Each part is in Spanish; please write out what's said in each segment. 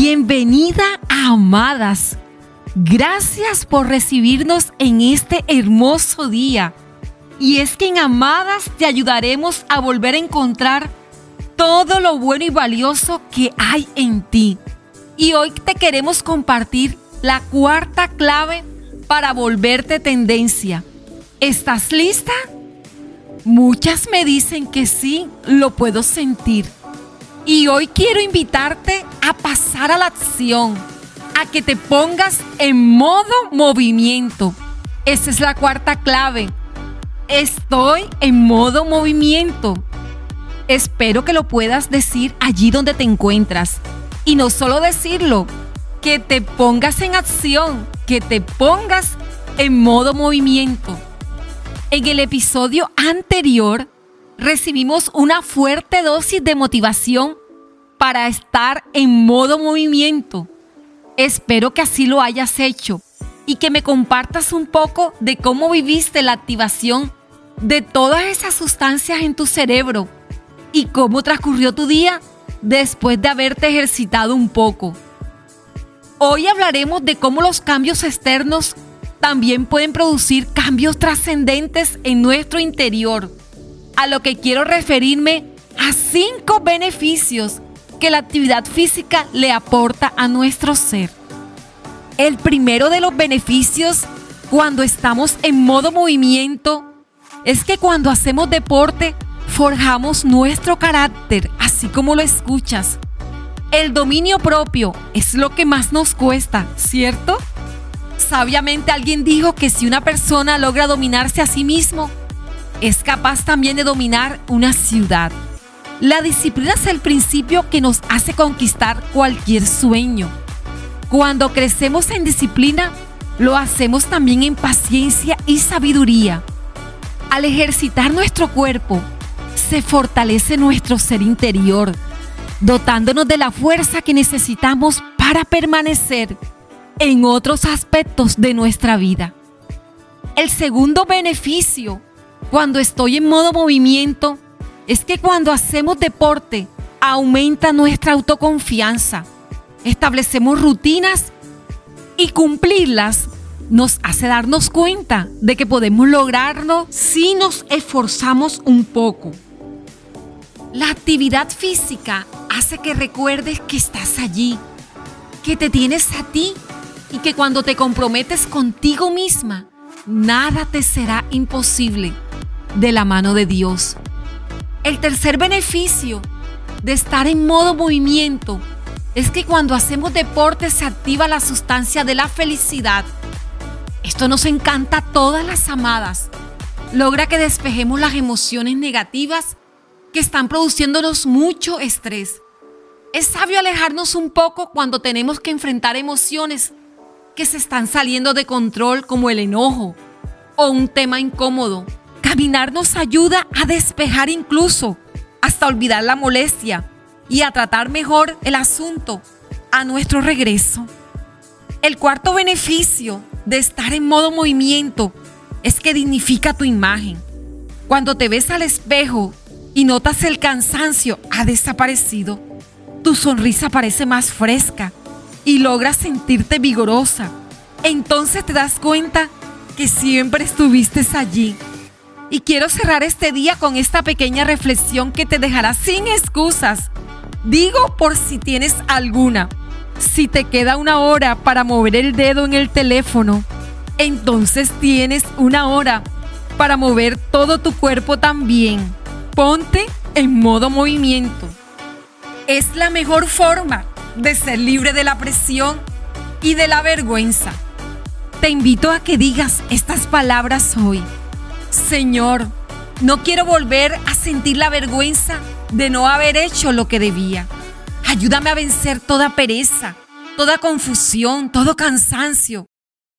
Bienvenida Amadas. Gracias por recibirnos en este hermoso día. Y es que en Amadas te ayudaremos a volver a encontrar todo lo bueno y valioso que hay en ti. Y hoy te queremos compartir la cuarta clave para volverte tendencia. ¿Estás lista? Muchas me dicen que sí, lo puedo sentir. Y hoy quiero invitarte a pasar a la acción, a que te pongas en modo movimiento. Esa es la cuarta clave. Estoy en modo movimiento. Espero que lo puedas decir allí donde te encuentras. Y no solo decirlo, que te pongas en acción, que te pongas en modo movimiento. En el episodio anterior recibimos una fuerte dosis de motivación para estar en modo movimiento. Espero que así lo hayas hecho y que me compartas un poco de cómo viviste la activación de todas esas sustancias en tu cerebro y cómo transcurrió tu día después de haberte ejercitado un poco. Hoy hablaremos de cómo los cambios externos también pueden producir cambios trascendentes en nuestro interior a lo que quiero referirme a cinco beneficios que la actividad física le aporta a nuestro ser. El primero de los beneficios cuando estamos en modo movimiento es que cuando hacemos deporte forjamos nuestro carácter, así como lo escuchas. El dominio propio es lo que más nos cuesta, ¿cierto? Sabiamente alguien dijo que si una persona logra dominarse a sí mismo, es capaz también de dominar una ciudad. La disciplina es el principio que nos hace conquistar cualquier sueño. Cuando crecemos en disciplina, lo hacemos también en paciencia y sabiduría. Al ejercitar nuestro cuerpo, se fortalece nuestro ser interior, dotándonos de la fuerza que necesitamos para permanecer en otros aspectos de nuestra vida. El segundo beneficio cuando estoy en modo movimiento, es que cuando hacemos deporte aumenta nuestra autoconfianza. Establecemos rutinas y cumplirlas nos hace darnos cuenta de que podemos lograrlo si nos esforzamos un poco. La actividad física hace que recuerdes que estás allí, que te tienes a ti y que cuando te comprometes contigo misma, nada te será imposible de la mano de Dios. El tercer beneficio de estar en modo movimiento es que cuando hacemos deporte se activa la sustancia de la felicidad. Esto nos encanta a todas las amadas. Logra que despejemos las emociones negativas que están produciéndonos mucho estrés. Es sabio alejarnos un poco cuando tenemos que enfrentar emociones que se están saliendo de control como el enojo o un tema incómodo Caminar nos ayuda a despejar incluso, hasta olvidar la molestia y a tratar mejor el asunto a nuestro regreso. El cuarto beneficio de estar en modo movimiento es que dignifica tu imagen. Cuando te ves al espejo y notas el cansancio ha desaparecido, tu sonrisa parece más fresca y logras sentirte vigorosa. Entonces te das cuenta que siempre estuviste allí y quiero cerrar este día con esta pequeña reflexión que te dejará sin excusas. Digo por si tienes alguna. Si te queda una hora para mover el dedo en el teléfono, entonces tienes una hora para mover todo tu cuerpo también. Ponte en modo movimiento. Es la mejor forma de ser libre de la presión y de la vergüenza. Te invito a que digas estas palabras hoy. Señor, no quiero volver a sentir la vergüenza de no haber hecho lo que debía. Ayúdame a vencer toda pereza, toda confusión, todo cansancio.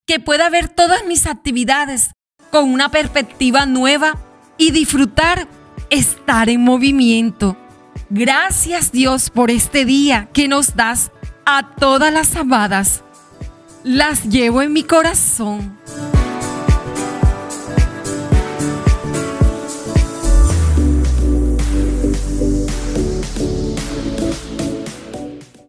Que pueda ver todas mis actividades con una perspectiva nueva y disfrutar estar en movimiento. Gracias Dios por este día que nos das a todas las amadas. Las llevo en mi corazón